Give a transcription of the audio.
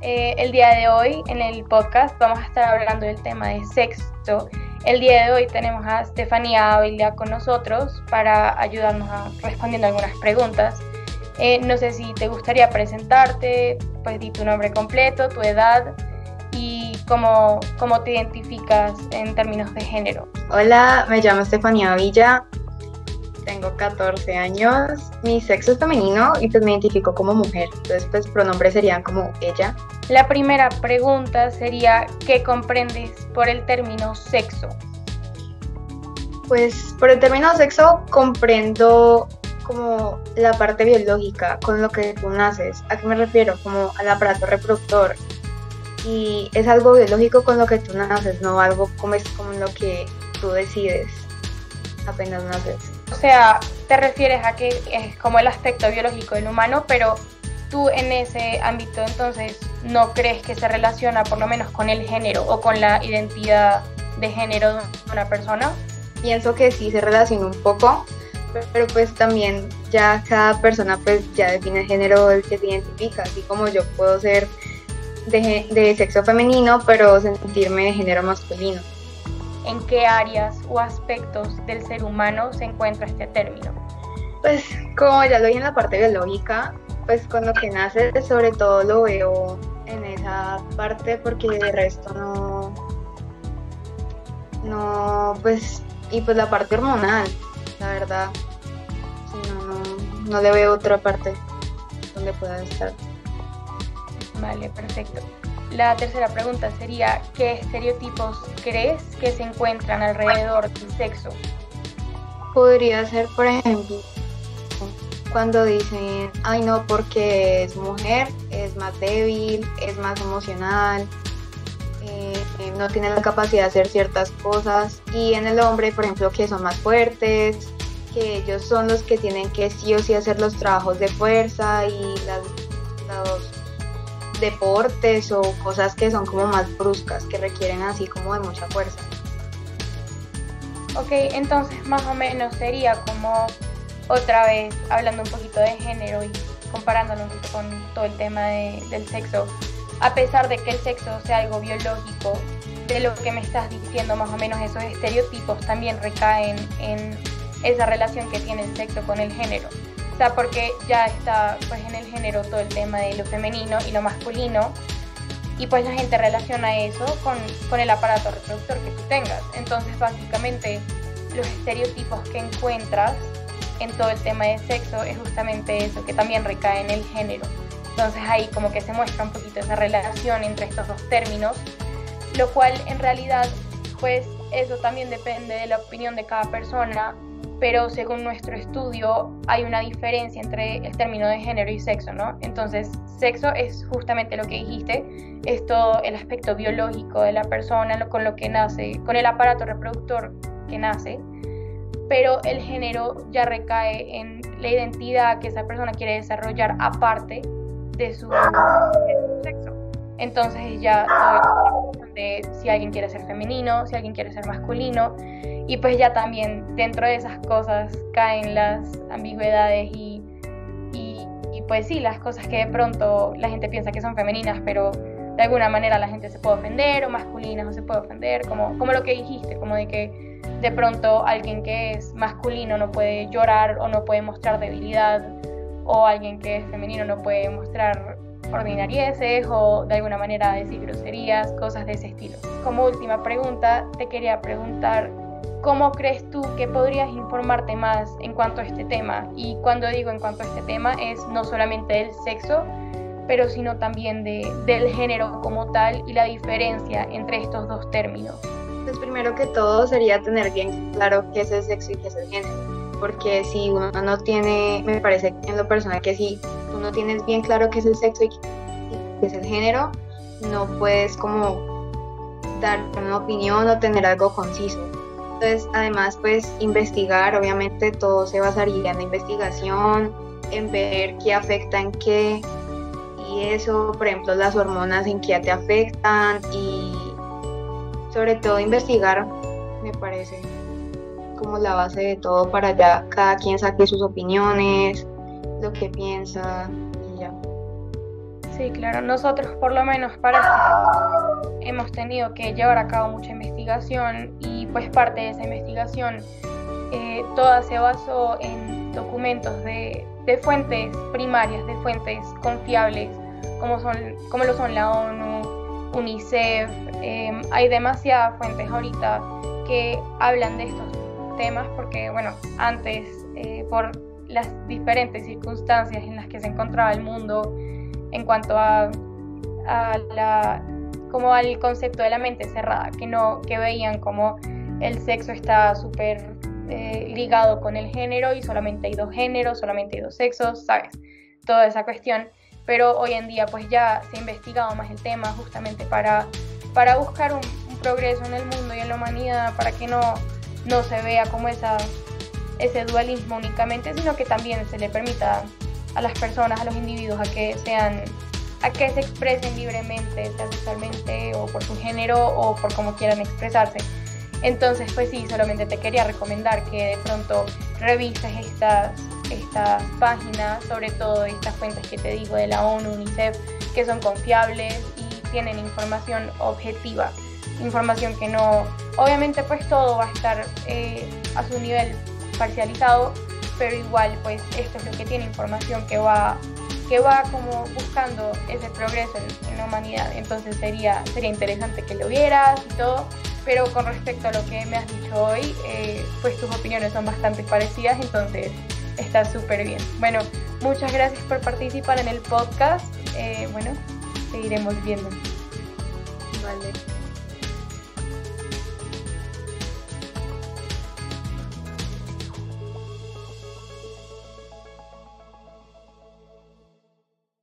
Eh, el día de hoy en el podcast vamos a estar hablando del tema de sexo. El día de hoy tenemos a Estefanía Ávila con nosotros para ayudarnos a respondiendo algunas preguntas. Eh, no sé si te gustaría presentarte, pues di tu nombre completo, tu edad y cómo, cómo te identificas en términos de género. Hola, me llamo Estefanía Villa, tengo 14 años, mi sexo es femenino y pues me identifico como mujer, entonces pues pronombres serían como ella. La primera pregunta sería, ¿qué comprendes por el término sexo? Pues por el término sexo comprendo como la parte biológica, con lo que tú naces. ¿A qué me refiero? Como al aparato reproductor. Y es algo biológico con lo que tú naces, no algo como es como lo que tú decides apenas naces. O sea, te refieres a que es como el aspecto biológico del humano, pero tú en ese ámbito entonces no crees que se relaciona por lo menos con el género o con la identidad de género de una persona? Pienso que sí se relaciona un poco, pero pues también ya cada persona pues ya define el género el que se identifica, así como yo puedo ser de, de sexo femenino, pero sentirme de género masculino en qué áreas o aspectos del ser humano se encuentra este término? Pues como ya lo dije en la parte biológica, pues con lo que nace sobre todo lo veo en esa parte porque de resto no, no, pues, y pues la parte hormonal, la verdad, no, no, no le veo otra parte donde pueda estar. Vale, perfecto. La tercera pregunta sería, ¿qué estereotipos crees que se encuentran alrededor del sexo? Podría ser, por ejemplo, cuando dicen, ay no, porque es mujer, es más débil, es más emocional, eh, no tiene la capacidad de hacer ciertas cosas. Y en el hombre, por ejemplo, que son más fuertes, que ellos son los que tienen que sí o sí hacer los trabajos de fuerza y las, los deportes o cosas que son como más bruscas, que requieren así como de mucha fuerza. Ok, entonces más o menos sería como otra vez hablando un poquito de género y comparándolo un poquito con todo el tema del sexo, a pesar de que el sexo sea algo biológico, de lo que me estás diciendo, más o menos esos estereotipos también recaen en esa relación que tiene el sexo con el género sea, porque ya está pues en el género todo el tema de lo femenino y lo masculino y pues la gente relaciona eso con, con el aparato reproductor que tú tengas. Entonces básicamente los estereotipos que encuentras en todo el tema de sexo es justamente eso, que también recae en el género. Entonces ahí como que se muestra un poquito esa relación entre estos dos términos, lo cual en realidad pues eso también depende de la opinión de cada persona pero según nuestro estudio hay una diferencia entre el término de género y sexo, ¿no? Entonces, sexo es justamente lo que dijiste, es todo el aspecto biológico de la persona, con lo que nace, con el aparato reproductor que nace, pero el género ya recae en la identidad que esa persona quiere desarrollar aparte de su, sexo. Entonces ya de si alguien quiere ser femenino, si alguien quiere ser masculino, y pues ya también dentro de esas cosas caen las ambigüedades y, y, pues sí, las cosas que de pronto la gente piensa que son femeninas, pero de alguna manera la gente se puede ofender, o masculinas o se puede ofender, como, como lo que dijiste, como de que de pronto alguien que es masculino no puede llorar o no puede mostrar debilidad, o alguien que es femenino no puede mostrar ordinarieces o de alguna manera decir groserías, cosas de ese estilo. Como última pregunta, te quería preguntar ¿Cómo crees tú que podrías informarte más en cuanto a este tema? Y cuando digo en cuanto a este tema es no solamente del sexo, pero sino también de, del género como tal y la diferencia entre estos dos términos. Pues primero que todo sería tener bien claro qué es el sexo y qué es el género. Porque si uno no tiene, me parece en lo personal que si tú no tienes bien claro qué es el sexo y qué es el género, no puedes como dar una opinión o tener algo conciso entonces, además, pues investigar, obviamente todo se basaría en la investigación, en ver qué afecta en qué, y eso, por ejemplo, las hormonas en qué te afectan, y sobre todo investigar, me parece como la base de todo para ya cada quien saque sus opiniones, lo que piensa y ya. Sí, claro. Nosotros por lo menos para hemos tenido que llevar a cabo mucha investigación y pues parte de esa investigación eh, toda se basó en documentos de, fuentes primarias, de fuentes confiables, como, son, como lo son la ONU, UNICEF. Em, hay demasiadas fuentes ahorita que hablan de estos temas porque, bueno, antes, eh, por las diferentes circunstancias en las que se encontraba el mundo en cuanto a, a la como al concepto de la mente cerrada, que no que veían como el sexo está súper eh, ligado con el género y solamente hay dos géneros, solamente hay dos sexos, ¿sabes? Toda esa cuestión. Pero hoy en día pues ya se ha investigado más el tema justamente para, para buscar un, progreso en el mundo y en la humanidad, para que no, no se vea como esa, ese dualismo únicamente, sino que también se le permita a las personas, a los individuos, a que sean a que se expresen libremente, sea sexualmente o por su género o por cómo quieran expresarse. Entonces, pues sí, solamente te quería recomendar que de pronto revises estas, estas páginas, sobre todo estas fuentes que te digo de la ONU, UNICEF, que son confiables y tienen información objetiva, información que no, obviamente pues todo va a estar eh, a su nivel parcializado, pero igual pues esto es lo que tiene información que va que va como buscando ese progreso en, la humanidad. Entonces sería, sería interesante que lo vieras y todo. Pero con respecto a lo que me has dicho hoy, eh, pues tus opiniones son bastante parecidas, entonces está súper bien. Bueno, muchas gracias por participar en el podcast. Eh, bueno, seguiremos viendo. Vale.